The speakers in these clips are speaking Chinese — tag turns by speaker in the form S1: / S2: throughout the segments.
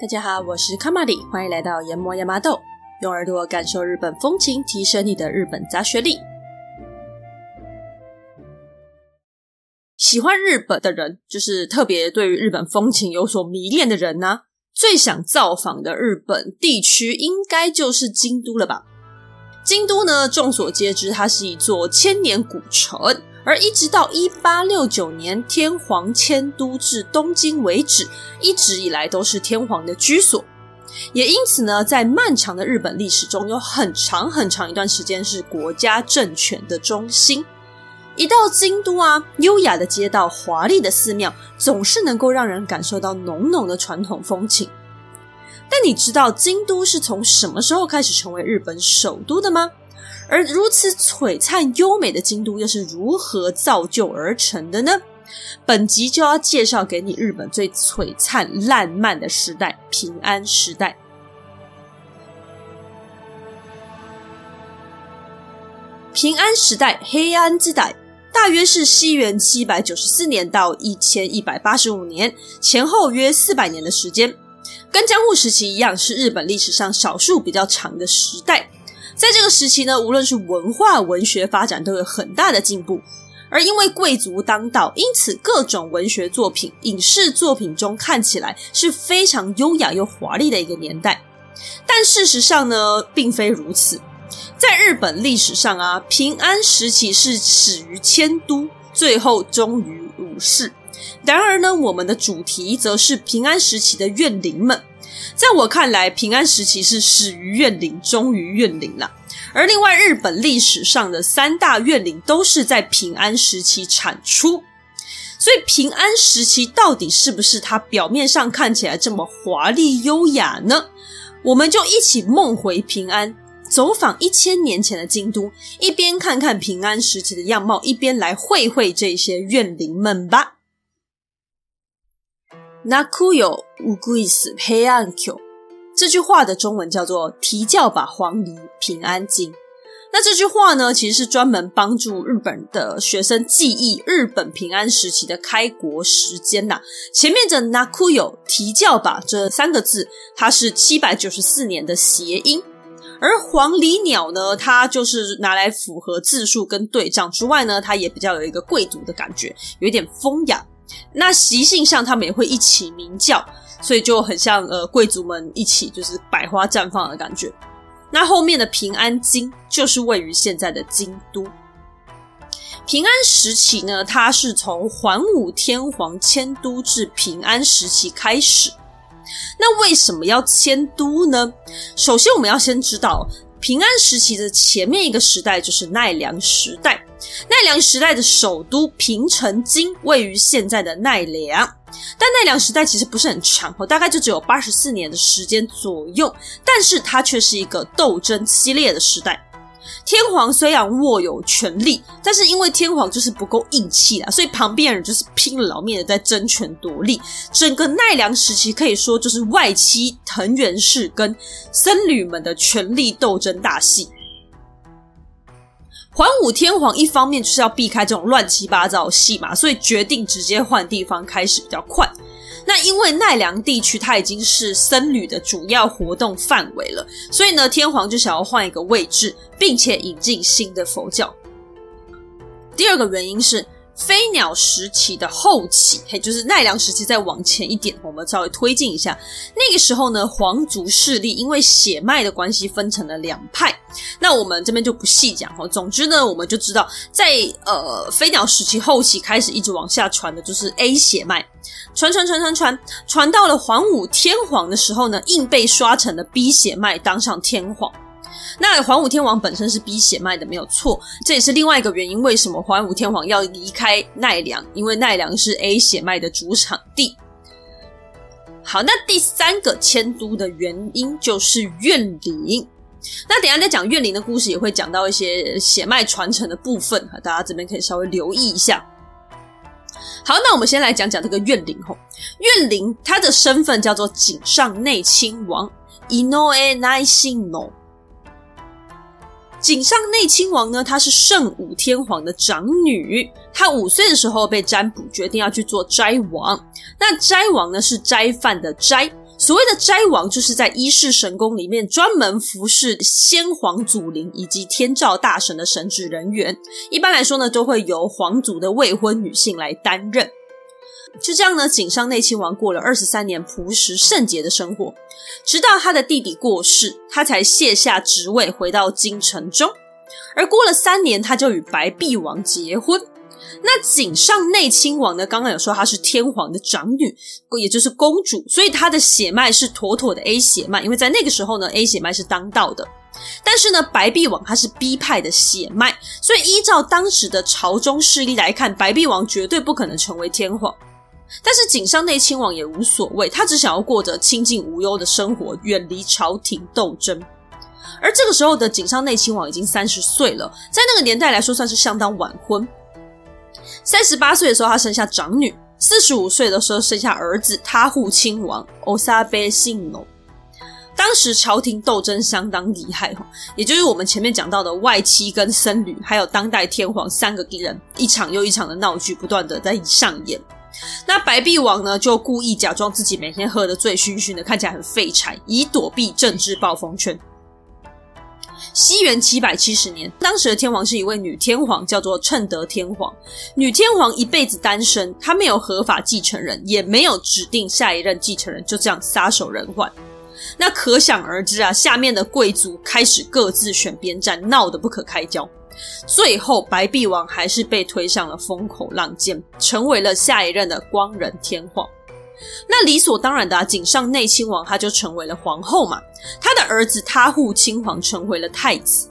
S1: 大家好，我是卡玛里，欢迎来到研磨亚麻豆，用耳朵感受日本风情，提升你的日本杂学力。喜欢日本的人，就是特别对于日本风情有所迷恋的人呢、最想造访的日本地区，应该就是京都了吧？京都呢，众所皆知，它是一座千年古城，而一直到一八六九年天皇迁都至东京为止，一直以来都是天皇的居所。也因此呢，在漫长的日本历史中，有很长很长一段时间是国家政权的中心。一到京都啊，优雅的街道、华丽的寺庙，总是能够让人感受到浓浓的传统风情。但你知道京都是从什么时候开始成为日本首都的吗？而如此璀璨优美的京都又是如何造就而成的呢？本集就要介绍给你日本最璀璨烂漫的时代——平安时代。平安时代，黑暗之代，大约是西元七百九十四年到一千一百八十五年，前后约四百年的时间。跟江户时期一样，是日本历史上少数比较长的时代。在这个时期呢，无论是文化、文学发展都有很大的进步。而因为贵族当道，因此各种文学作品、影视作品中看起来是非常优雅又华丽的一个年代。但事实上呢，并非如此。在日本历史上啊，平安时期是始于迁都，最后终于武士。然而呢，我们的主题则是平安时期的怨灵们。在我看来，平安时期是始于怨灵，终于怨灵了。而另外，日本历史上的三大怨灵都是在平安时期产出。所以，平安时期到底是不是它表面上看起来这么华丽优雅呢？我们就一起梦回平安，走访一千年前的京都，一边看看平安时期的样貌，一边来会会这些怨灵们吧。泣くようぐいす平安京，这句话的中文叫做“提轿吧，黄驴平安京”。那这句话呢，其实是专门帮助日本的学生记忆日本平安时期的开国时间呐。前面的泣くよ提轿吧这三个字，它是七百九十四年的谐音，而黄驴鸟呢，它就是拿来符合字数跟对仗之外呢，它也比较有一个贵族的感觉，有一点风雅。 那习性上，他们也会一起鸣叫，所以就很像呃贵族们一起就是百花绽放的感觉。那后面的平安京就是位于现在的京都。平安时期呢，它是从桓武天皇迁都至平安时期开始。那为什么要迁都呢？首先，我们要先知道平安时期的前面一个时代就是奈良时代。奈良时代的首都平城京位于现在的奈良，但奈良时代其实不是很长，大概就只有八十四年的时间左右，但是它却是一个斗争激烈的时代。天皇虽然握有权力，但是因为天皇就是不够硬气啦，所以旁边人就是拼了老命的在争权夺利。整个奈良时期可以说就是外戚藤原氏跟僧侣们的权力斗争大戏。桓武天皇一方面就是要避开这种乱七八糟的戏码，所以决定直接换地方开始比较快。那因为奈良地区它已经是僧侣的主要活动范围了，所以呢，天皇就想要换一个位置，并且引进新的佛教。第二个原因是。飞鸟时期的后期，嘿，就是奈良时期再往前一点，我们稍微推进一下。那个时候呢，皇族势力因为血脉的关系分成了两派。那我们这边就不细讲哈。总之呢，我们就知道，在呃飞鸟时期后期开始一直往下传的就是 A 血脉，传传传传传，传到了桓武天皇的时候呢，硬被刷成了 B 血脉，当上天皇。那桓武天皇本身是 B 血脉的，没有错，这也是另外一个原因，为什么桓武天皇要离开奈良？因为奈良是 A 血脉的主场地。好，那第三个迁都的原因就是怨灵。那等下再讲怨灵的故事，也会讲到一些血脉传承的部分，大家这边可以稍微留意一下。好，那我们先来讲讲这个怨灵吼，怨灵他的身份叫做井上内亲王，伊诺埃奈信诺。井上内亲王呢，她是圣武天皇的长女，她五岁的时候被占卜，决定要去做斋王。那斋王呢，是斋饭的斋。所谓的斋王，就是在伊势神宫里面专门服侍先皇祖灵以及天照大神的神职人员。一般来说呢，都会由皇族的未婚女性来担任。就这样呢，井上内亲王过了二十三年朴实圣洁的生活，直到他的弟弟过世，他才卸下职位回到京城中。而过了三年，他就与白璧王结婚。那井上内亲王呢？刚刚有说她是天皇的长女，也就是公主，所以她的血脉是妥妥的 A 血脉。因为在那个时候呢，A 血脉是当道的。但是呢，白璧王他是 B 派的血脉，所以依照当时的朝中势力来看，白璧王绝对不可能成为天皇。但是井上内亲王也无所谓，他只想要过着清静无忧的生活，远离朝廷斗争。而这个时候的井上内亲王已经三十岁了，在那个年代来说，算是相当晚婚。三十八岁的时候，他生下长女；四十五岁的时候，生下儿子他护亲王 Osabe Shinno。当时朝廷斗争相当厉害，也就是我们前面讲到的外戚跟僧侣，还有当代天皇三个敌人，一场又一场的闹剧不断的在上演。那白璧王呢，就故意假装自己每天喝得醉醺醺的，看起来很废柴，以躲避政治暴风圈。西元七百七十年，当时的天皇是一位女天皇，叫做称德天皇。女天皇一辈子单身，她没有合法继承人，也没有指定下一任继承人，就这样撒手人寰。那可想而知啊，下面的贵族开始各自选边站，闹得不可开交。最后，白璧王还是被推上了风口浪尖，成为了下一任的光仁天皇。那理所当然的啊，井上内亲王他就成为了皇后嘛，他的儿子他护亲王成为了太子。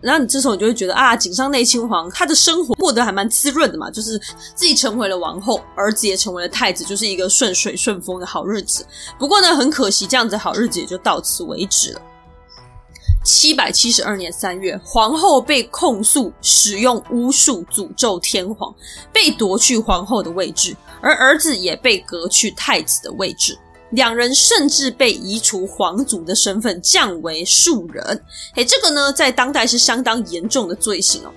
S1: 然后你这时候你就会觉得啊，井上内亲王他的生活过得还蛮滋润的嘛，就是自己成为了王后，儿子也成为了太子，就是一个顺水顺风的好日子。不过呢，很可惜，这样子好日子也就到此为止了。七百七十二年三月，皇后被控诉使用巫术诅咒天皇，被夺去皇后的位置，而儿子也被革去太子的位置。两人甚至被移除皇族的身份，降为庶人。嘿，这个呢，在当代是相当严重的罪行哦。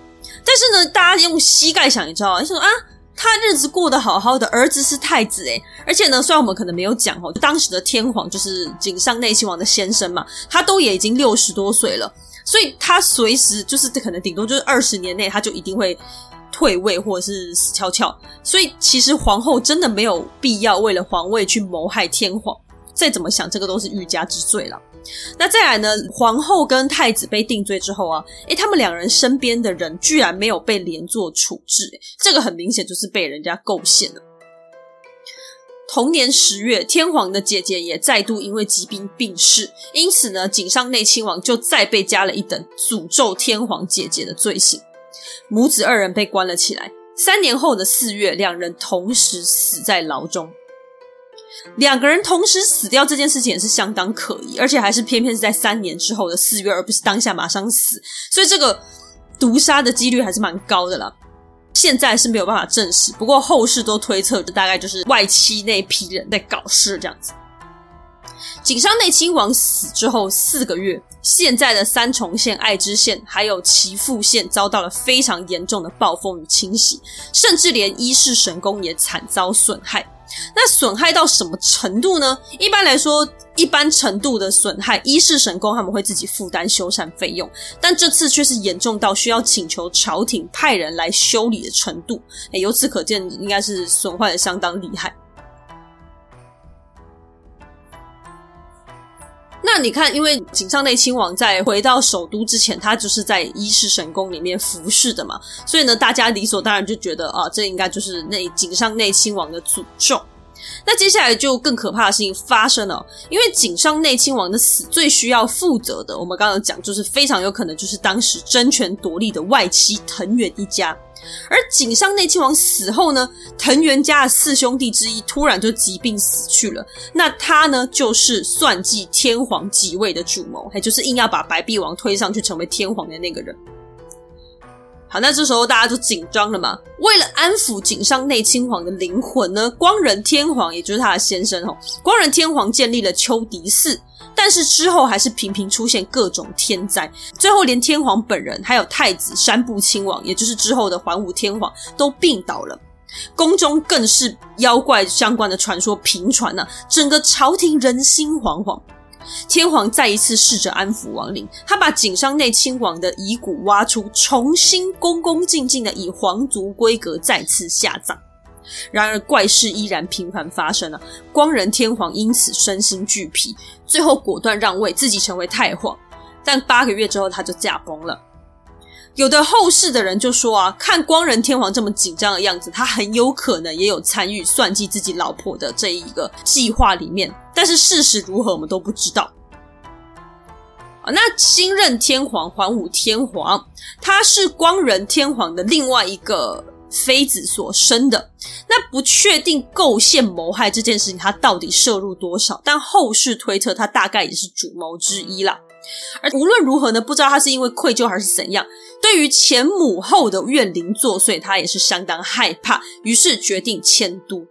S1: 但是呢，大家用膝盖想一招啊，说啊。他日子过得好好的，儿子是太子诶，而且呢，虽然我们可能没有讲哦，当时的天皇就是井上内亲王的先生嘛，他都也已经六十多岁了，所以他随时就是可能顶多就是二十年内他就一定会退位或者是死翘翘，所以其实皇后真的没有必要为了皇位去谋害天皇，再怎么想这个都是欲加之罪了。那再来呢？皇后跟太子被定罪之后啊，诶，他们两人身边的人居然没有被连坐处置，这个很明显就是被人家构陷了。同年十月，天皇的姐姐也再度因为疾病病逝，因此呢，井上内亲王就再被加了一等诅咒天皇姐姐的罪行，母子二人被关了起来。三年后的四月，两人同时死在牢中。两个人同时死掉这件事情也是相当可疑，而且还是偏偏是在三年之后的四月，而不是当下马上死，所以这个毒杀的几率还是蛮高的啦。现在是没有办法证实，不过后世都推测，大概就是外戚那批人在搞事这样子。井上内亲王死之后四个月，现在的三重县、爱知县还有岐阜县遭到了非常严重的暴风雨侵袭，甚至连伊势神宫也惨遭损害。那损害到什么程度呢？一般来说，一般程度的损害，伊势神宫他们会自己负担修缮费用，但这次却是严重到需要请求朝廷派人来修理的程度。诶，由此可见，应该是损坏的相当厉害。那你看，因为井上内亲王在回到首都之前，他就是在伊势神宫里面服侍的嘛，所以呢，大家理所当然就觉得啊，这应该就是那井上内亲王的诅咒。那接下来就更可怕的事情发生了，因为井上内亲王的死最需要负责的，我们刚刚讲就是非常有可能就是当时争权夺利的外戚藤原一家。而井上内亲王死后呢，藤原家的四兄弟之一突然就疾病死去了。那他呢，就是算计天皇即位的主谋，也就是硬要把白璧王推上去成为天皇的那个人。好，那这时候大家都紧张了嘛。为了安抚井上内亲王的灵魂呢，光仁天皇也就是他的先生哦，光仁天皇建立了秋迪寺。但是之后还是频频出现各种天灾，最后连天皇本人还有太子山部亲王，也就是之后的桓武天皇都病倒了。宫中更是妖怪相关的传说频传呐，整个朝廷人心惶惶。天皇再一次试着安抚亡灵，他把井上内亲王的遗骨挖出，重新恭恭敬敬的以皇族规格再次下葬。然而怪事依然频繁发生啊！光仁天皇因此身心俱疲，最后果断让位，自己成为太皇。但八个月之后，他就驾崩了。有的后世的人就说啊，看光仁天皇这么紧张的样子，他很有可能也有参与算计自己老婆的这一个计划里面。但是事实如何，我们都不知道。啊，那新任天皇桓武天皇，他是光仁天皇的另外一个妃子所生的。那不确定构陷谋害这件事情，他到底涉入多少？但后世推测，他大概也是主谋之一啦。而无论如何呢，不知道他是因为愧疚还是怎样，对于前母后的怨灵作祟，他也是相当害怕，于是决定迁都。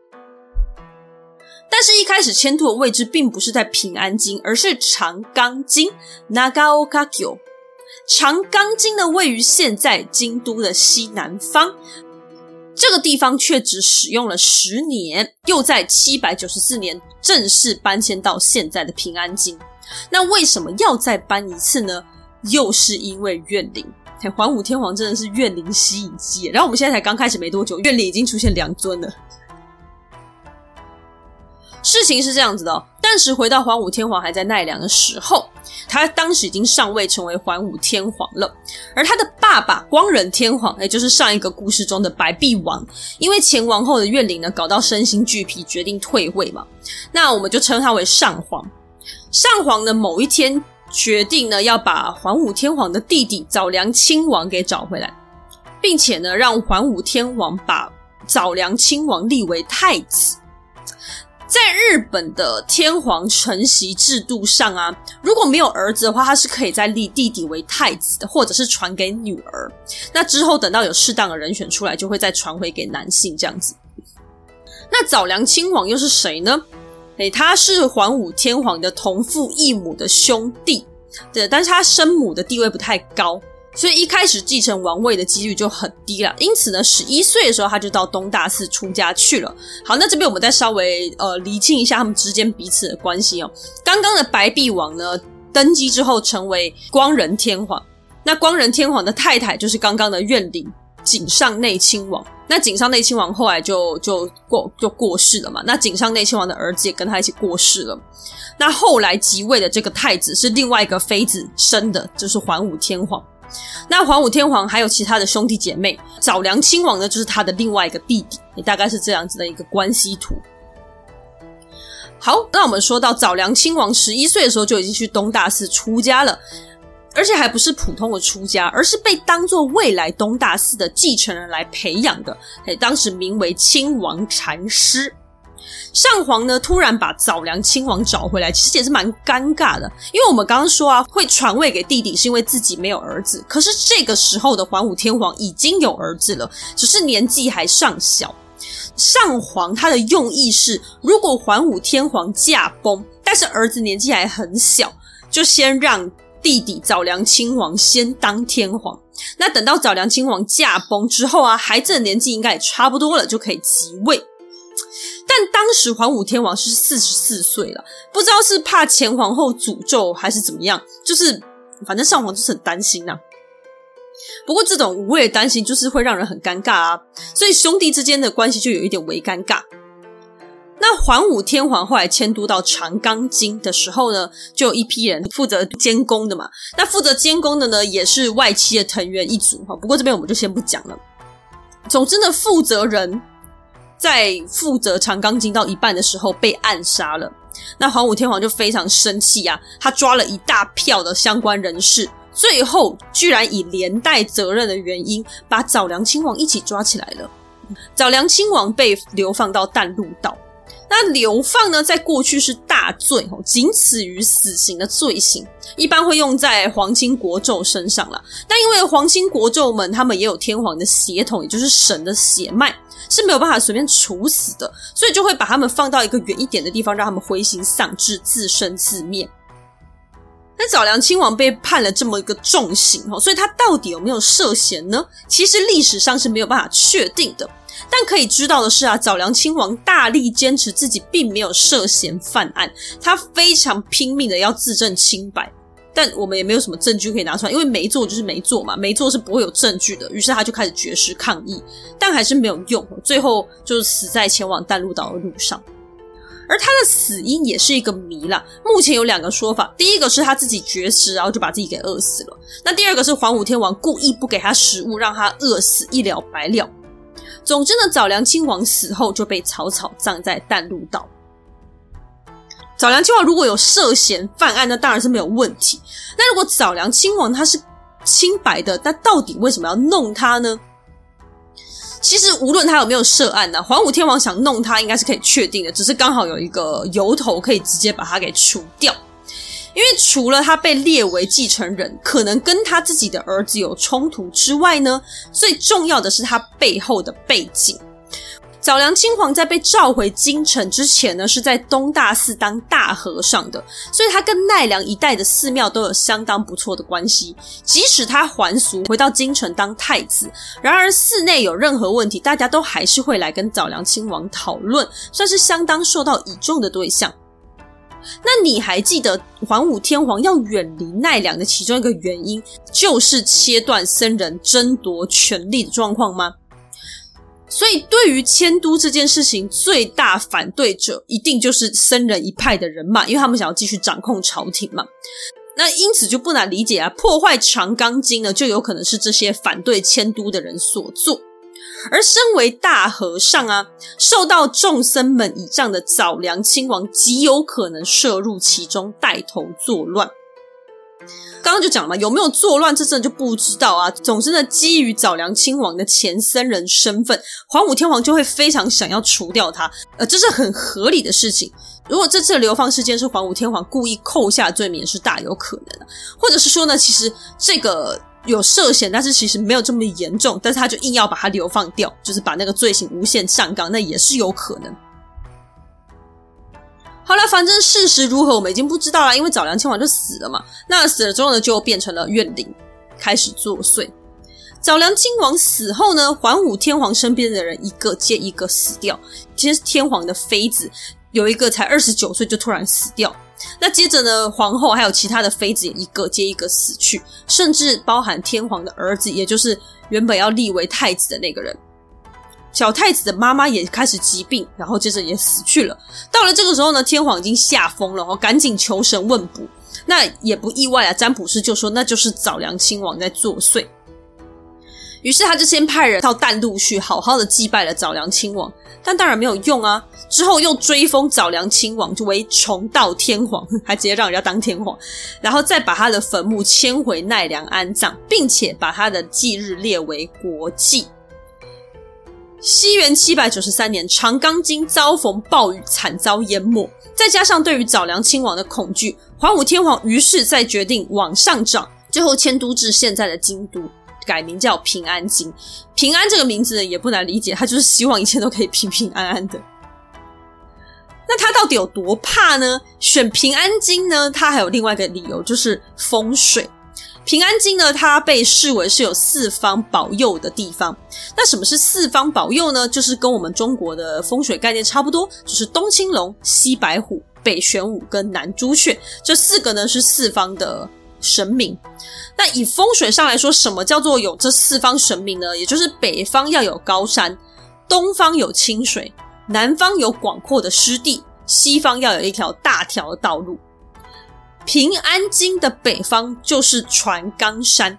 S1: 但是，一开始迁都的位置并不是在平安京，而是长冈京 （Nagaoka-gyo）。长冈京呢，位于现在京都的西南方。这个地方却只使用了十年，又在七百九十四年正式搬迁到现在的平安京。那为什么要再搬一次呢？又是因为怨灵。桓武天皇真的是怨灵吸引机。然后我们现在才刚开始没多久，怨灵已经出现两尊了。事情是这样子的哦，但是回到桓武天皇还在奈良的时候，他当时已经上位成为桓武天皇了，而他的爸爸光仁天皇，也就是上一个故事中的白璧王，因为前王后的怨灵呢，搞到身心俱疲，决定退位嘛，那我们就称他为上皇。上皇的某一天决定呢，要把桓武天皇的弟弟早良亲王给找回来，并且呢，让桓武天皇把早良亲王立为太子。在日本的天皇承袭制度上啊，如果没有儿子的话，他是可以再立弟弟为太子的，或者是传给女儿。那之后等到有适当的人选出来，就会再传回给男性这样子。那早良亲王又是谁呢？诶，他是桓武天皇的同父异母的兄弟，对，但是他生母的地位不太高。所以一开始继承王位的几率就很低了，因此呢，十一岁的时候他就到东大寺出家去了。好，那这边我们再稍微呃厘清一下他们之间彼此的关系哦。刚刚的白壁王呢，登基之后成为光仁天皇，那光仁天皇的太太就是刚刚的怨灵井上内亲王。那井上内亲王后来就就过就过世了嘛，那井上内亲王的儿子也跟他一起过世了。那后来即位的这个太子是另外一个妃子生的，就是桓武天皇。那桓武天皇还有其他的兄弟姐妹，早良亲王呢，就是他的另外一个弟弟，也大概是这样子的一个关系图。好，那我们说到早良亲王十一岁的时候就已经去东大寺出家了，而且还不是普通的出家，而是被当做未来东大寺的继承人来培养的。哎，当时名为亲王禅师。上皇呢，突然把早良亲王找回来，其实也是蛮尴尬的。因为我们刚刚说啊，会传位给弟弟，是因为自己没有儿子。可是这个时候的桓武天皇已经有儿子了，只是年纪还尚小。上皇他的用意是，如果桓武天皇驾崩，但是儿子年纪还很小，就先让弟弟早良亲王先当天皇。那等到早良亲王驾崩之后啊，孩子的年纪应该也差不多了，就可以即位。但当时桓武天皇是四十四岁了，不知道是怕前皇后诅咒还是怎么样，就是反正上皇就是很担心呐、不过这种无谓的担心就是会让人很尴尬啊，所以兄弟之间的关系就有一点微尴尬。那桓武天皇后来迁都到长冈京的时候呢，就有一批人负责监工的嘛。那负责监工的呢，也是外戚的藤原一族哈。不过这边我们就先不讲了。总之呢，负责人。在负责长冈京到一半的时候被暗杀了，那桓武天皇就非常生气啊，他抓了一大票的相关人士，最后居然以连带责任的原因把早良亲王一起抓起来了。早良亲王被流放到淡路岛，那流放呢，在过去是大罪哦，仅次于死刑的罪行，一般会用在皇亲国胄身上啦。但因为皇亲国胄们他们也有天皇的血统，也就是神的血脉，是没有办法随便处死的，所以就会把他们放到一个远一点的地方，让他们灰心丧志，自生自灭。那早良亲王被判了这么一个重刑哦，所以他到底有没有涉嫌呢？其实历史上是没有办法确定的。但可以知道的是啊，早良亲王大力坚持自己并没有涉嫌犯案，他非常拼命的要自证清白。但我们也没有什么证据可以拿出来，因为没做就是没做嘛，没做是不会有证据的。于是他就开始绝食抗议，但还是没有用，最后就是死在前往淡路岛的路上。而他的死因也是一个谜啦。目前有两个说法，第一个是他自己绝食，然后就把自己给饿死了；那第二个是黄武天王故意不给他食物，让他饿死，一了百了。总之呢，早良亲王死后就被草草葬在淡路岛。早良亲王如果有涉嫌犯案，那当然是没有问题。那如果早良亲王他是清白的，那到底为什么要弄他呢？其实无论他有没有涉案呢，桓武天王想弄他应该是可以确定的，只是刚好有一个由头可以直接把他给除掉。因为除了他被列为继承人，可能跟他自己的儿子有冲突之外呢，最重要的是他背后的背景。早良亲王在被召回京城之前呢，是在东大寺当大和尚的，所以他跟奈良一带的寺庙都有相当不错的关系。即使他还俗回到京城当太子，然而寺内有任何问题，大家都还是会来跟早良亲王讨论，算是相当受到倚重的对象。那你还记得桓武天皇要远离奈良的其中一个原因，就是切断僧人争夺权力的状况吗？所以，对于迁都这件事情，最大反对者一定就是僧人一派的人嘛，因为他们想要继续掌控朝廷嘛。那因此就不难理解啊，破坏长冈京呢，就有可能是这些反对迁都的人所做。而身为大和尚啊，受到众僧们倚仗的早良亲王极有可能涉入其中，带头作乱。刚刚就讲了嘛，有没有作乱，这真的就不知道啊。总之呢，基于早良亲王的前僧人身份，桓武天皇就会非常想要除掉他，呃，这是很合理的事情。如果这次流放事件是桓武天皇故意扣下罪名，是大有可能的。或者是说呢，其实这个。有涉嫌，但是其实没有这么严重，但是他就硬要把他流放掉，就是把那个罪行无限上纲，那也是有可能。好了，反正事实如何，我们已经不知道了，因为早良亲王就死了嘛。那死了之后呢，就变成了怨灵，开始作祟。早良亲王死后呢，桓武天皇身边的人一个接一个死掉，其实天皇的妃子有一个才二十九岁就突然死掉。那接着呢，皇后还有其他的妃子也一个接一个死去，甚至包含天皇的儿子，也就是原本要立为太子的那个人。小太子的妈妈也开始疾病，然后接着也死去了。到了这个时候呢，天皇已经吓疯了，哦赶紧求神问卜。那也不意外啊，占卜师就说那就是早良亲王在作祟。于是他就先派人到淡路去，好好的祭拜了早良亲王。但当然没有用啊！之后又追封早良亲王就为重道天皇，还直接让人家当天皇，然后再把他的坟墓迁回奈良安葬，并且把他的忌日列为国祭。西元七百九十三年，长冈京遭逢暴雨，惨遭淹没。再加上对于早良亲王的恐惧，桓武天皇于是再决定往上涨，最后迁都至现在的京都。改名叫平安京，平安这个名字，也不难理解，他就是希望一切都可以平平安安的。那他到底有多怕呢？选平安京呢？他还有另外一个理由，就是风水。平安京呢，它被视为是有四方保佑的地方。那什么是四方保佑呢？就是跟我们中国的风水概念差不多，就是东青龙、西白虎、北玄武跟南朱雀，这四个呢是四方的神明。那以风水上来说，什么叫做有这四方神明呢？也就是北方要有高山，东方有清水，南方有广阔的湿地，西方要有一条大条的道路。平安京的北方就是船冈山，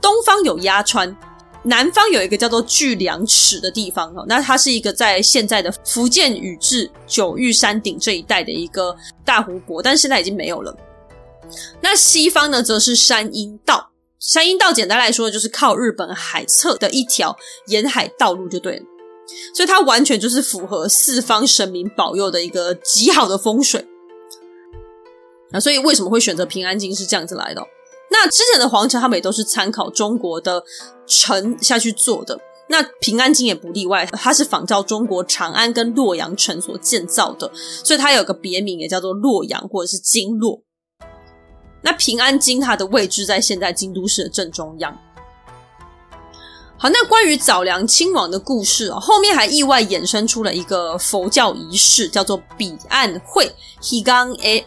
S1: 东方有鸭川，南方有一个叫做巨梁池的地方哦。那它是一个在现在的福建宇治九玉山顶这一带的一个大湖泊，但现在已经没有了。那西方呢，则是山阴道。山阴道简单来说，就是靠日本海侧的一条沿海道路，就对了。所以它完全就是符合四方神明保佑的一个极好的风水。那所以为什么会选择平安京是这样子来的？那之前的皇城他们也都是参考中国的城下去做的，那平安京也不例外，它是仿照中国长安跟洛阳城所建造的，所以它有个别名也叫做洛阳或者是京洛。那平安京它的位置在现在京都市的正中央。好，那关于早良亲王的故事哦，后面还意外衍生出了一个佛教仪式，叫做彼岸会。彼岸会，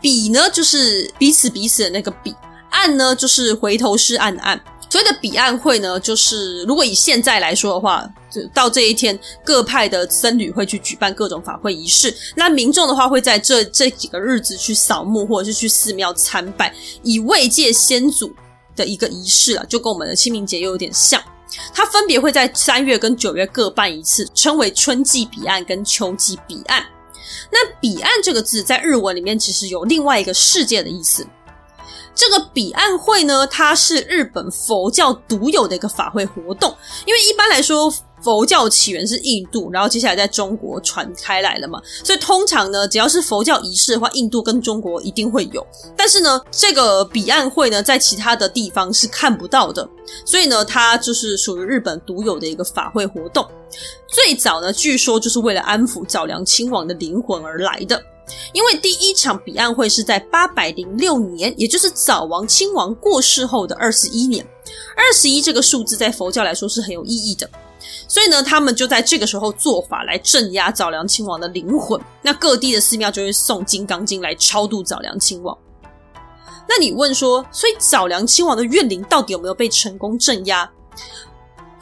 S1: 彼呢就是彼此彼此的那个彼，岸呢就是回头是岸的岸。所谓的彼岸会呢，就是如果以现在来说的话，就到这一天，各派的僧侣会去举办各种法会仪式。那民众的话，会在这这几个日子去扫墓，或者是去寺庙参拜，以慰藉先祖的一个仪式啊，就跟我们的清明节又有点像。它分别会在三月跟九月各办一次，称为春季彼岸跟秋季彼岸。那彼岸这个字在日文里面其实有另外一个世界的意思。这个彼岸会呢，它是日本佛教独有的一个法会活动，因为一般来说。佛教起源是印度，然后接下来在中国传开来了嘛，所以通常呢，只要是佛教仪式的话，印度跟中国一定会有。但是呢，这个彼岸会呢，在其他的地方是看不到的，所以呢，它就是属于日本独有的一个法会活动。最早呢，据说就是为了安抚早良亲王的灵魂而来的，因为第一场彼岸会是在八百零六年，也就是早王亲王过世后的二十一年。二十一这个数字在佛教来说是很有意义的。所以呢，他们就在这个时候做法来镇压早良亲王的灵魂。那各地的寺庙就会送金刚经来超度早良亲王。那你问说，所以早良亲王的怨灵到底有没有被成功镇压？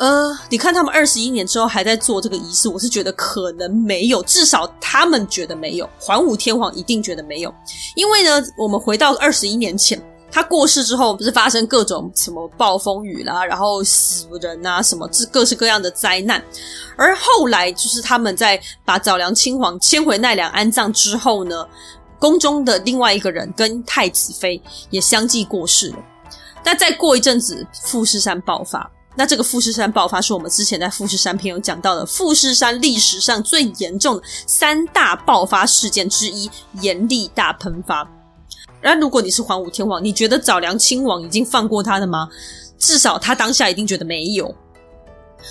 S1: 呃，你看他们二十一年之后还在做这个仪式，我是觉得可能没有，至少他们觉得没有。桓武天皇一定觉得没有，因为呢，我们回到二十一年前。他过世之后，不是发生各种什么暴风雨啦，然后死人啊，什么各式各样的灾难。而后来，就是他们在把早良亲王迁回奈良安葬之后呢，宫中的另外一个人跟太子妃也相继过世了。那再过一阵子，富士山爆发。那这个富士山爆发是我们之前在富士山篇有讲到的，富士山历史上最严重的三大爆发事件之一——严厉大喷发。然，如果你是桓武天皇，你觉得早良亲王已经放过他了吗？至少他当下一定觉得没有。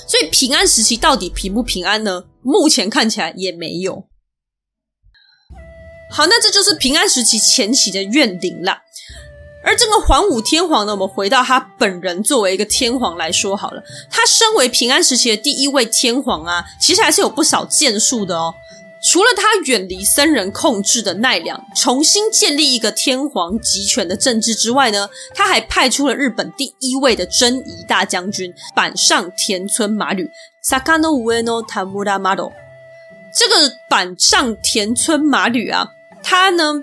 S1: 所以平安时期到底平不平安呢？目前看起来也没有。好，那这就是平安时期前期的怨灵了。而这个桓武天皇呢，我们回到他本人作为一个天皇来说好了，他身为平安时期的第一位天皇啊，其实还是有不少建树的哦。除了他远离僧人控制的奈良，重新建立一个天皇集权的政治之外呢，他还派出了日本第一位的征夷大将军板上田村麻吕。坂上田村麻吕，这个板上田村麻吕啊，他呢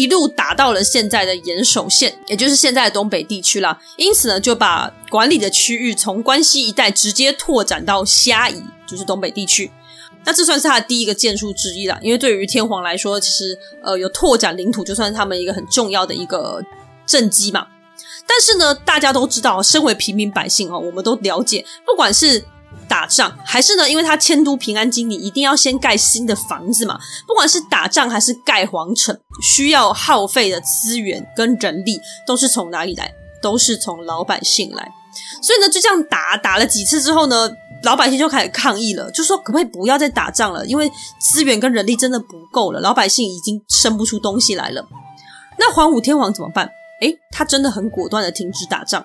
S1: 一路打到了现在的岩手县，也就是现在的东北地区啦。因此呢，就把管理的区域从关西一带直接拓展到虾夷，就是东北地区。那这算是他的第一个建树之一啦，因为对于天皇来说，其实呃有拓展领土，就算是他们一个很重要的一个政绩嘛。但是呢，大家都知道，身为平民百姓哦，我们都了解，不管是打仗还是呢，因为他迁都平安京，你一定要先盖新的房子嘛。不管是打仗还是盖皇城，需要耗费的资源跟人力，都是从哪里来？都是从老百姓来。所以呢，就这样打打了几次之后呢，老百姓就开始抗议了，就说可不可以不要再打仗了？因为资源跟人力真的不够了，老百姓已经生不出东西来了。那桓武天皇怎么办？诶，他真的很果断的停止打仗。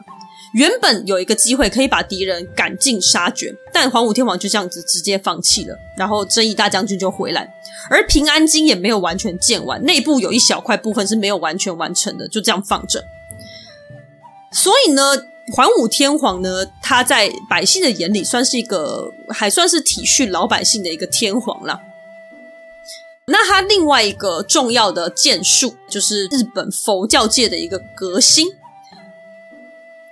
S1: 原本有一个机会可以把敌人赶尽杀绝，但桓武天皇就这样子直接放弃了。然后征夷大将军就回来，而平安京也没有完全建完，内部有一小块部分是没有完全完成的，就这样放着。所以呢，桓武天皇呢，他在百姓的眼里算是一个还算是体恤老百姓的一个天皇啦。那他另外一个重要的建树，就是日本佛教界的一个革新。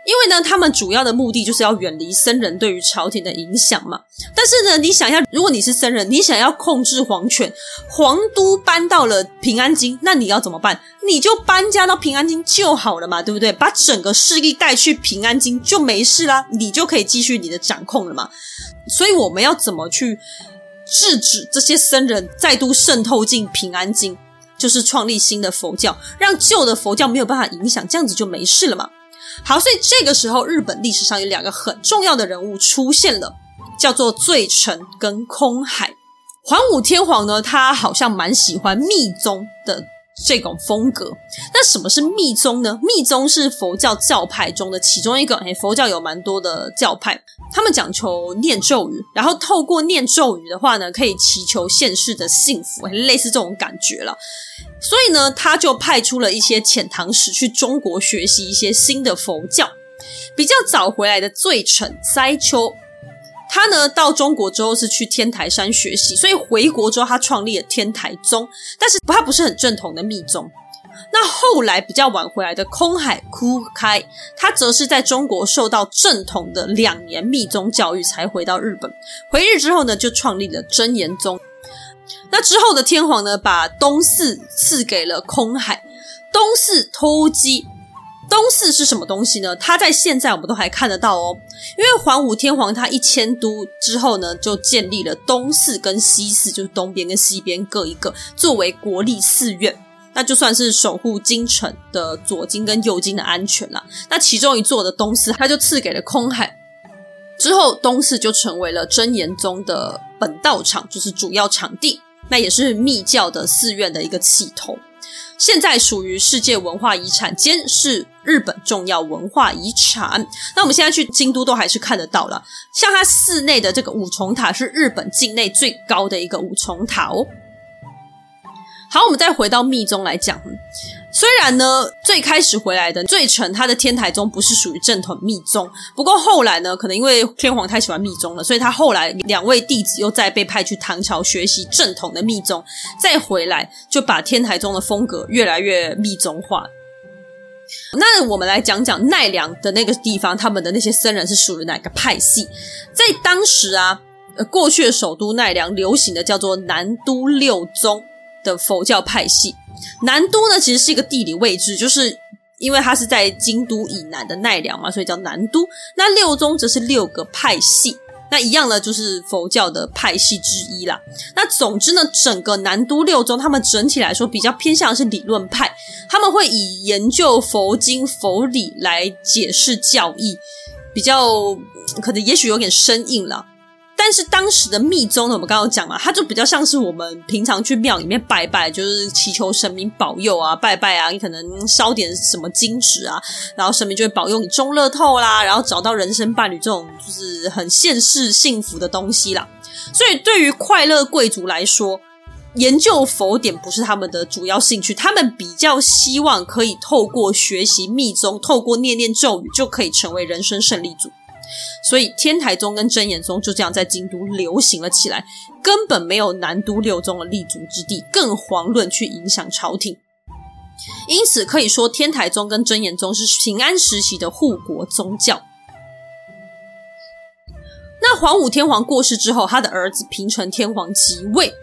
S1: 因为呢，他们主要的目的就是要远离僧人对于朝廷的影响嘛。但是呢，你想一下，如果你是僧人，你想要控制皇权，皇都搬到了平安京，那你要怎么办？你就搬家到平安京就好了嘛，对不对？把整个势力带去平安京就没事啦，你就可以继续你的掌控了嘛。所以我们要怎么去制止这些僧人再度渗透进平安京？就是创立新的佛教，让旧的佛教没有办法影响，这样子就没事了嘛。好，所以这个时候，日本历史上有两个很重要的人物出现了，叫做罪臣跟空海。桓武天皇呢，他好像蛮喜欢密宗的这种风格。那什么是密宗呢？密宗是佛教教派中的其中一个。诶，佛教有蛮多的教派，他们讲求念咒语，然后透过念咒语的话呢，可以祈求现世的幸福，类似这种感觉了。所以呢，他就派出了一些遣唐使去中国学习一些新的佛教。比较早回来的罪臣灾丘，他呢到中国之后是去天台山学习，所以回国之后他创立了天台宗，但是他不是很正统的密宗。那后来比较晚回来的空海枯开，他则是在中国受到正统的两年密宗教育才回到日本。回日之后呢，就创立了真言宗。那之后的天皇呢，把东寺赐给了空海。东寺偷鸡，东寺是什么东西呢？它在现在我们都还看得到哦。因为桓武天皇他一迁都之后呢，就建立了东寺跟西寺，就是东边跟西边各一个，作为国立寺院。那就算是守护京城的左京跟右京的安全了。那其中一座的东寺，他就赐给了空海。之后，东寺就成为了真言宗的本道场，就是主要场地。那也是密教的寺院的一个起头，现在属于世界文化遗产，兼是日本重要文化遗产。那我们现在去京都都还是看得到了，像它寺内的这个五重塔是日本境内最高的一个五重塔哦。好，我们再回到密宗来讲。虽然呢，最开始回来的罪臣他的天台宗不是属于正统密宗，不过后来呢，可能因为天皇太喜欢密宗了，所以他后来两位弟子又再被派去唐朝学习正统的密宗，再回来就把天台宗的风格越来越密宗化。那我们来讲讲奈良的那个地方，他们的那些僧人是属于哪个派系？在当时啊，过去的首都奈良流行的叫做南都六宗的佛教派系。南都呢，其实是一个地理位置，就是因为它是在京都以南的奈良嘛，所以叫南都。那六宗则是六个派系，那一样呢，就是佛教的派系之一啦。那总之呢，整个南都六宗，他们整体来说比较偏向是理论派，他们会以研究佛经佛理来解释教义，比较可能也许有点生硬了。但是当时的密宗呢，我们刚刚讲嘛，它就比较像是我们平常去庙里面拜拜，就是祈求神明保佑啊，拜拜啊，你可能烧点什么金纸啊，然后神明就会保佑你中乐透啦，然后找到人生伴侣这种就是很现世幸福的东西啦。所以对于快乐贵族来说，研究佛典不是他们的主要兴趣，他们比较希望可以透过学习密宗，透过念念咒语，就可以成为人生胜利组。所以天台宗跟真言宗就这样在京都流行了起来，根本没有南都六宗的立足之地，更遑论去影响朝廷。因此可以说，天台宗跟真言宗是平安时期的护国宗教。那皇武天皇过世之后，他的儿子平成天皇即位。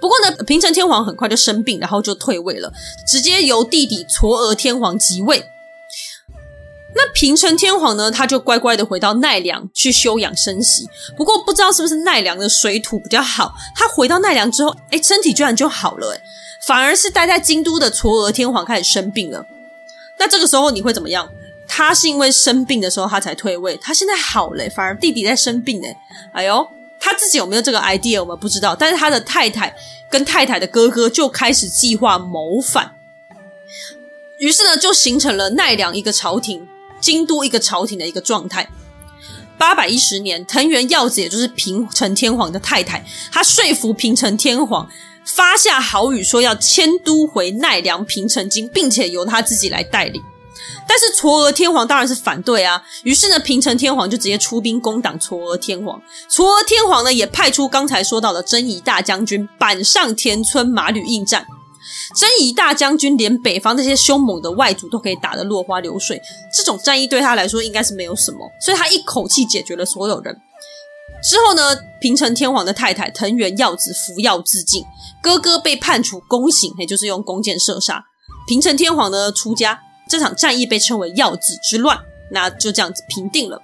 S1: 不过呢，平成天皇很快就生病，然后就退位了，直接由弟弟嵯峨天皇即位。那平成天皇呢，他就乖乖的回到奈良去休养生息。不过不知道是不是奈良的水土比较好，他回到奈良之后，诶，身体居然就好了，诶，反而是待在京都的嵯峨天皇开始生病了。那这个时候你会怎么样？他是因为生病的时候他才退位，他现在好了，反而弟弟在生病，诶，哎呦，他自己有没有这个 idea 我们不知道，但是他的太太跟太太的哥哥就开始计划谋反，于是呢，就形成了奈良一个朝廷。京都一个朝廷的一个状态。八百一十年，藤原耀子也就是平成天皇的太太，她说服平成天皇发下豪语，说要迁都回奈良平城京，并且由他自己来带领。但是嵯峨天皇当然是反对啊。于是呢，平成天皇就直接出兵攻打嵯峨天皇。嵯峨天皇呢，也派出刚才说到的征夷大将军板上田村马吕应战。征夷大将军连北方那些凶猛的外族都可以打得落花流水，这种战役对他来说应该是没有什么，所以他一口气解决了所有人。之后呢，平城天皇的太太藤原耀子服药自尽，哥哥被判处宫刑，也就是用弓箭射杀。平城天皇呢出家，这场战役被称为耀子之乱，那就这样子平定了。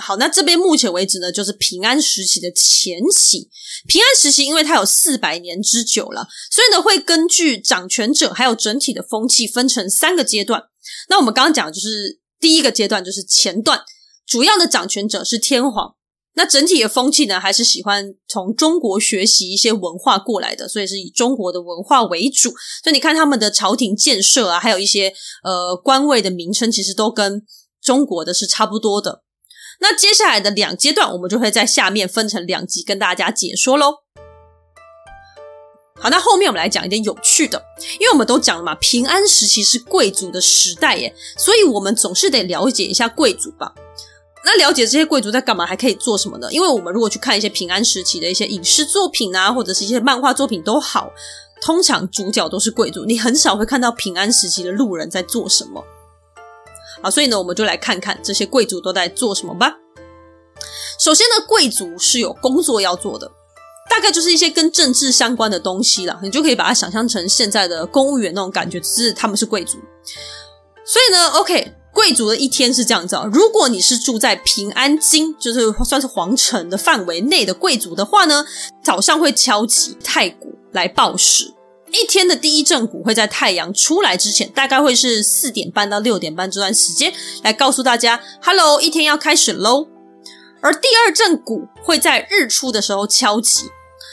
S1: 好，那这边目前为止呢，就是平安时期的前期。平安时期，因为它有四百年之久了，所以呢，会根据掌权者还有整体的风气分成三个阶段。那我们刚刚讲的就是第一个阶段，就是前段，主要的掌权者是天皇。那整体的风气呢，还是喜欢从中国学习一些文化过来的，所以是以中国的文化为主。所以你看他们的朝廷建设啊，还有一些呃官位的名称，其实都跟中国的是差不多的。那接下来的两阶段，我们就会在下面分成两集跟大家解说喽。好，那后面我们来讲一点有趣的，因为我们都讲了嘛，平安时期是贵族的时代耶，所以我们总是得了解一下贵族吧。那了解这些贵族在干嘛，还可以做什么呢？因为我们如果去看一些平安时期的一些影视作品啊，或者是一些漫画作品都好，通常主角都是贵族，你很少会看到平安时期的路人在做什么。好，所以呢，我们就来看看这些贵族都在做什么吧。首先呢，贵族是有工作要做的，大概就是一些跟政治相关的东西啦。你就可以把它想象成现在的公务员那种感觉，只是他们是贵族。所以呢，OK，贵族的一天是这样子啊。如果你是住在平安京，就是算是皇城的范围内的贵族的话呢，早上会敲击太鼓来报时。一天的第一阵鼓会在太阳出来之前，大概会是四点半到六点半这段时间，来告诉大家，Hello，一天要开始喽。而第二阵鼓会在日出的时候敲击，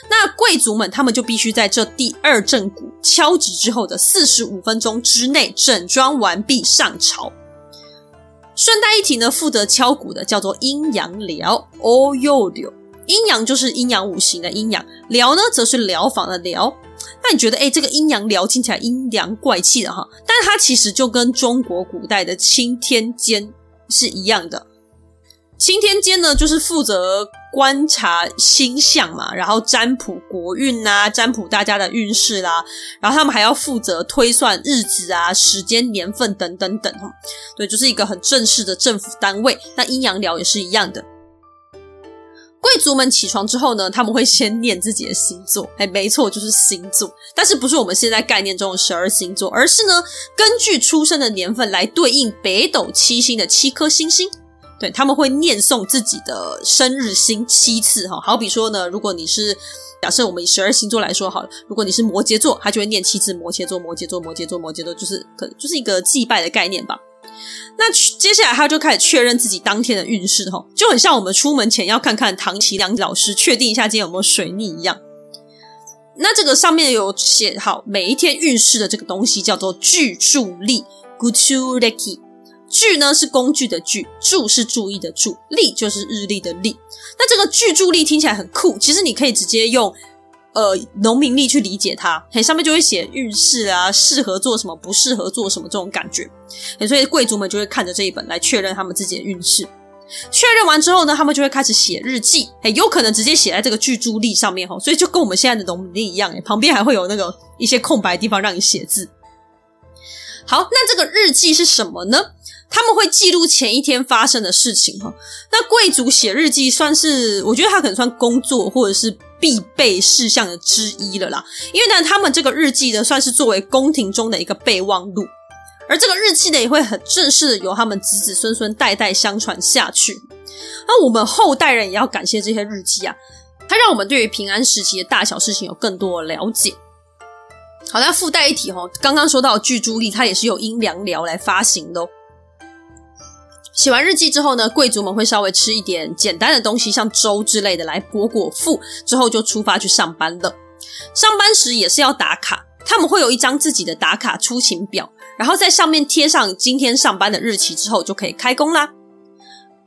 S1: 那贵族们他们就必须在这第二阵鼓敲击之后的四十五分钟之内整装完毕上朝。顺带一提呢，负责敲鼓的叫做阴阳寮，哦哟哟，阴阳就是阴阳五行的阴阳，寮呢则是寮房的寮。那你觉得，诶，这个阴阳寮听起来阴阳怪气的哈，但是它其实就跟中国古代的钦天监是一样的。钦天监呢，就是负责观察星象嘛，然后占卜国运呐、啊，占卜大家的运势啦，然后他们还要负责推算日子啊、时间、年份等等等哈。对，就是一个很正式的政府单位。那阴阳寮也是一样的。贵族们起床之后呢，他们会先念自己的星座，哎，没错，就是星座，但是不是我们现在概念中的十二星座，而是呢，根据出生的年份来对应北斗七星的七颗星星。对，他们会念诵自己的生日星七次，哈，好比说呢，如果你是假设我们以十二星座来说好了，如果你是摩羯座，他就会念七次摩羯座，摩羯座，摩羯座，摩羯座，就是可就是一个祭拜的概念吧。那接下来他就开始确认自己当天的运势，吼，就很像我们出门前要看看唐綺阳老师，确定一下今天有没有水逆一样。那这个上面有写好每一天运势的这个东西叫做具注历 Guchureki。具呢是工具的具，注是注意的注，力就是日历的力。那这个具注历听起来很酷，其实你可以直接用。呃，农民历去理解它，嘿，上面就会写运势啊，适合做什么，不适合做什么这种感觉，所以贵族们就会看着这一本来确认他们自己的运势。确认完之后呢，他们就会开始写日记，嘿，有可能直接写在这个具注历上面哈，所以就跟我们现在的农民历一样，诶，旁边还会有那个一些空白地方让你写字。好，那这个日记是什么呢？他们会记录前一天发生的事情哈。那贵族写日记算是，我觉得他可能算工作或者是。必备事项的之一了啦，因为呢，他们这个日记呢，算是作为宫廷中的一个备忘录，而这个日记呢，也会很正式的由他们子子孙孙代代相传下去。那我们后代人也要感谢这些日记啊，它让我们对于平安时期的大小事情有更多的了解。好，那附带一提哦，刚刚说到的具注历，它也是由阴阳寮来发行的。写完日记之后呢，贵族们会稍微吃一点简单的东西，像粥之类的来果果腹，之后就出发去上班了。上班时也是要打卡，他们会有一张自己的打卡出勤表，然后在上面贴上今天上班的日期之后，就可以开工啦。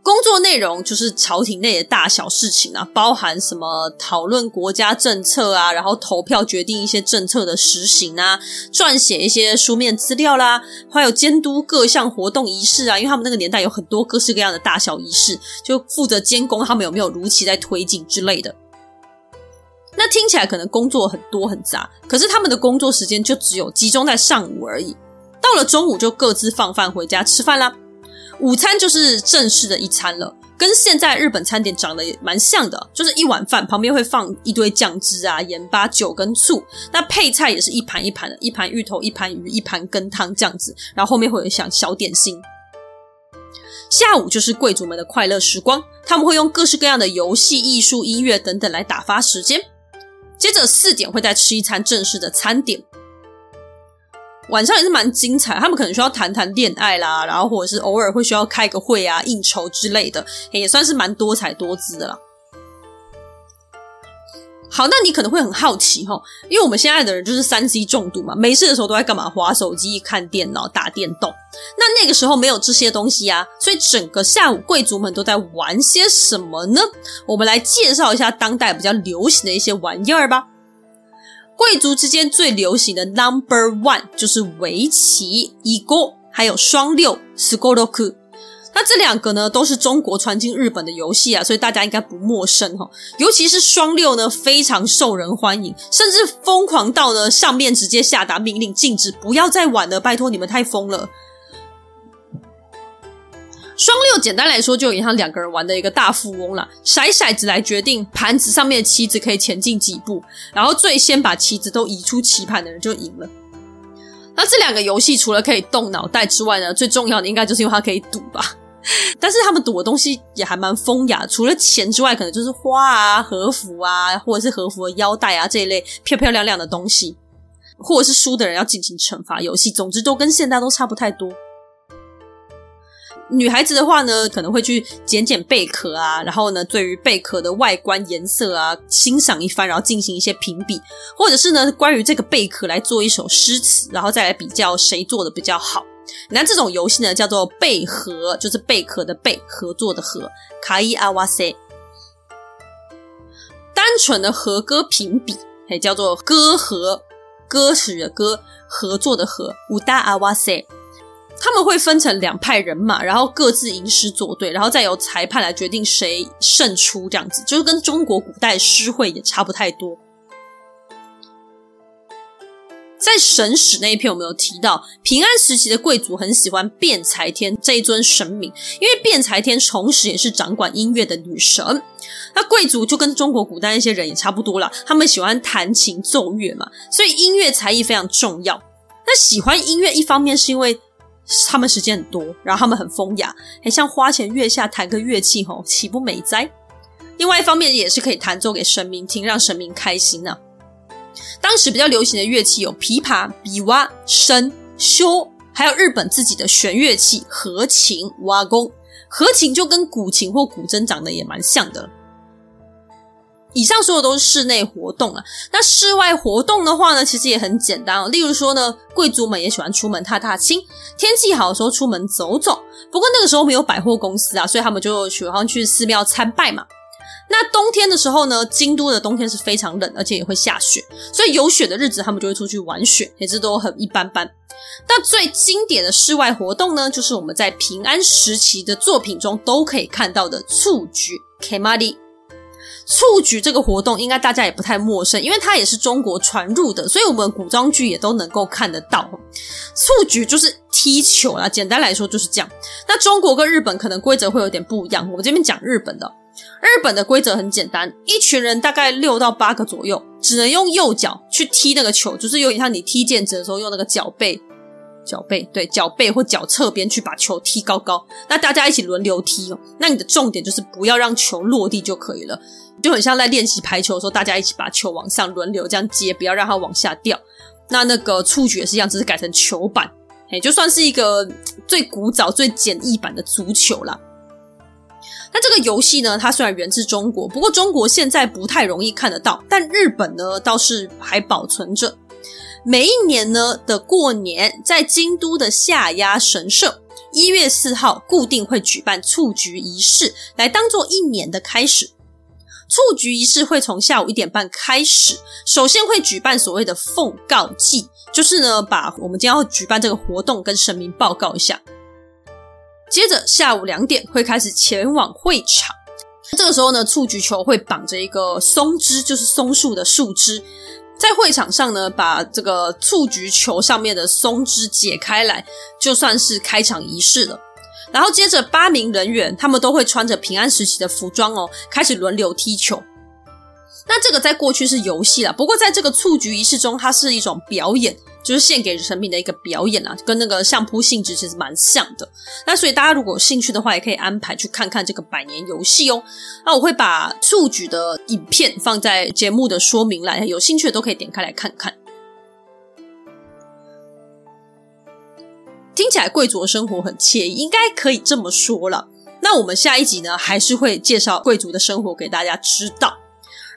S1: 工作内容就是朝廷内的大小事情啊，包含什么讨论国家政策啊，然后投票决定一些政策的实行啊，撰写一些书面资料啦，还有监督各项活动仪式啊。因为他们那个年代有很多各式各样的大小仪式，就负责监工他们有没有如期在推进之类的。那听起来可能工作很多很杂，可是他们的工作时间就只有集中在上午而已，到了中午就各自放饭回家吃饭啦。午餐就是正式的一餐了，跟现在日本餐点长得也蛮像的，就是一碗饭旁边会放一堆酱汁啊、盐巴、酒跟醋。那配菜也是一盘一盘的，一盘芋头、一盘鱼、一盘羹汤这样子，然后后面会有一项小点心。下午就是贵族们的快乐时光，他们会用各式各样的游戏、艺术、音乐等等来打发时间。接着四点会再吃一餐正式的餐点。晚上也是蛮精彩，他们可能需要谈谈恋爱啦，然后或者是偶尔会需要开个会啊、应酬之类的，也算是蛮多彩多姿的啦。好，那你可能会很好奇哈，因为我们现在的人就是三 C 重度嘛，没事的时候都在干嘛？滑手机、看电脑、打电动。那那个时候没有这些东西啊，所以整个下午贵族们都在玩些什么呢？我们来介绍一下当代比较流行的一些玩意儿吧。贵族之间最流行的 Number One 就是围棋、一勾，还有双六、すごろく。那这两个呢，都是中国传进日本的游戏啊，所以大家应该不陌生哈。尤其是双六呢，非常受人欢迎，甚至疯狂到呢，上面直接下达命令，禁止不要再玩了，拜托你们太疯了。 双六简单来说，就有点像两个人玩的一个大富翁啦，骰骰子来决定盘子上面的棋子可以前进几步，然后最先把棋子都移出棋盘的人就赢了。那这两个游戏除了可以动脑袋之外呢，最重要的应该就是因为它可以赌吧。但是他们赌的东西也还蛮风雅，除了钱之外，可能就是花啊、和服啊，或者是和服的腰带啊这一类漂漂亮亮的东西，或者是输的人要进行惩罚游戏，总之都跟现在都差不太多。女孩子的话呢，可能会去捡捡贝壳啊，然后呢，对于贝壳的外观、颜色啊，欣赏一番，然后进行一些评比，或者是呢，关于这个贝壳来做一首诗词，然后再来比较谁做的比较好。那这种游戏呢，叫做贝壳，就是贝壳的贝，合作的合，卡伊阿瓦塞。单纯的和歌评比，也叫做歌和，歌曲的歌，合作的合，乌达阿瓦塞。他们会分成两派人马，然后各自吟诗作对，然后再由裁判来决定谁胜出，这样子就是跟中国古代诗会也差不太多。在神史那一篇，我们有提到，平安时期的贵族很喜欢辩才天这一尊神明，因为辩才天同时也是掌管音乐的女神。那贵族就跟中国古代那些人也差不多啦，他们喜欢弹琴奏乐嘛，所以音乐才艺非常重要。那喜欢音乐，一方面是因为他们时间很多，然后他们很风雅，很像花前月下弹个乐器吼，岂不美哉？另外一方面也是可以弹奏给神明听，让神明开心呢、当时比较流行的乐器有琵琶、比蛙、笙、箫，还有日本自己的弦乐器和琴、瓦弓。和琴就跟古琴或古筝长得也蛮像的。以上所有都是室内活动啊，那室外活动的话呢，其实也很简单哦。例如说呢，贵族们也喜欢出门踏踏青，天气好的时候出门走走。不过那个时候没有百货公司啊，所以他们就喜欢去寺庙参拜嘛。那冬天的时候呢，京都的冬天是非常冷，而且也会下雪，所以有雪的日子他们就会出去玩雪，也是都很一般般。那最经典的室外活动呢，就是我们在平安时期的作品中都可以看到的蹴鞠 Kemari。蹴鞠这个活动应该大家也不太陌生，因为它也是中国传入的，所以我们古装剧也都能够看得到。蹴鞠就是踢球啦，简单来说就是这样。那中国跟日本可能规则会有点不一样，我这边讲日本的。日本的规则很简单，一群人大概六到八个左右，只能用右脚去踢那个球，就是有点像你踢毽子的时候用那个脚背、脚背对脚背或脚侧边去把球踢高高。那大家一起轮流踢哦。那你的重点就是不要让球落地就可以了。就很像在练习排球的时候，大家一起把球往上轮流这样接，不要让它往下掉。那那个触觉是一样，只是改成球板，哎，就算是一个最古早、最简易版的足球啦。那这个游戏呢，它虽然源自中国，不过中国现在不太容易看得到，但日本呢倒是还保存着。每一年呢的过年，在京都的下鸭神社。一月四号固定会举办蹴鞠仪式，来当做一年的开始。蹴鞠仪式会从下午一点半开始，首先会举办所谓的奉告祭，就是呢，把我们将要举办这个活动跟神明报告一下。接着下午两点会开始前往会场，这个时候呢，蹴鞠球会绑着一个松枝，就是松树的树枝，在会场上呢，把这个蹴鞠球上面的松枝解开来，就算是开场仪式了。然后接着八名人员，他们都会穿着平安时期的服装哦，开始轮流踢球。那这个在过去是游戏啦，不过在这个蹴鞠仪式中，它是一种表演，就是献给神明的一个表演啦，跟那个相扑性质其实蛮像的。那所以大家如果有兴趣的话，也可以安排去看看这个百年游戏哦。那我会把蹴鞠的影片放在节目的说明栏，有兴趣的都可以点开来看看。听起来贵族的生活很惬意，应该可以这么说了。那我们下一集呢，还是会介绍贵族的生活给大家知道。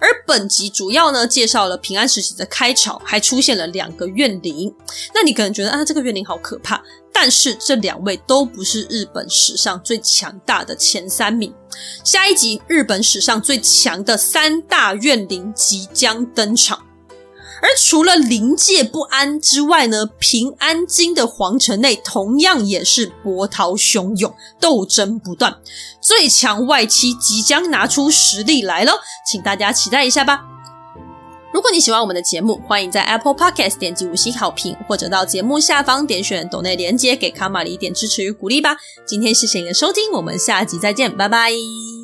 S1: 而本集主要呢，介绍了平安时期的开朝，还出现了两个怨灵。那你可能觉得啊，这个怨灵好可怕。但是这两位都不是日本史上最强大的前三名。下一集，日本史上最强的三大怨灵即将登场。而除了临界不安之外呢，平安京的皇城内同样也是波涛汹涌，斗争不断。最强外戚即将拿出实力来了，请大家期待一下吧。如果你喜欢我们的节目，欢迎在 Apple Podcast 点击五星好评，或者到节目下方点选抖内连接，给卡玛里一点支持与鼓励吧。今天谢谢你的收听，我们下集再见，拜拜。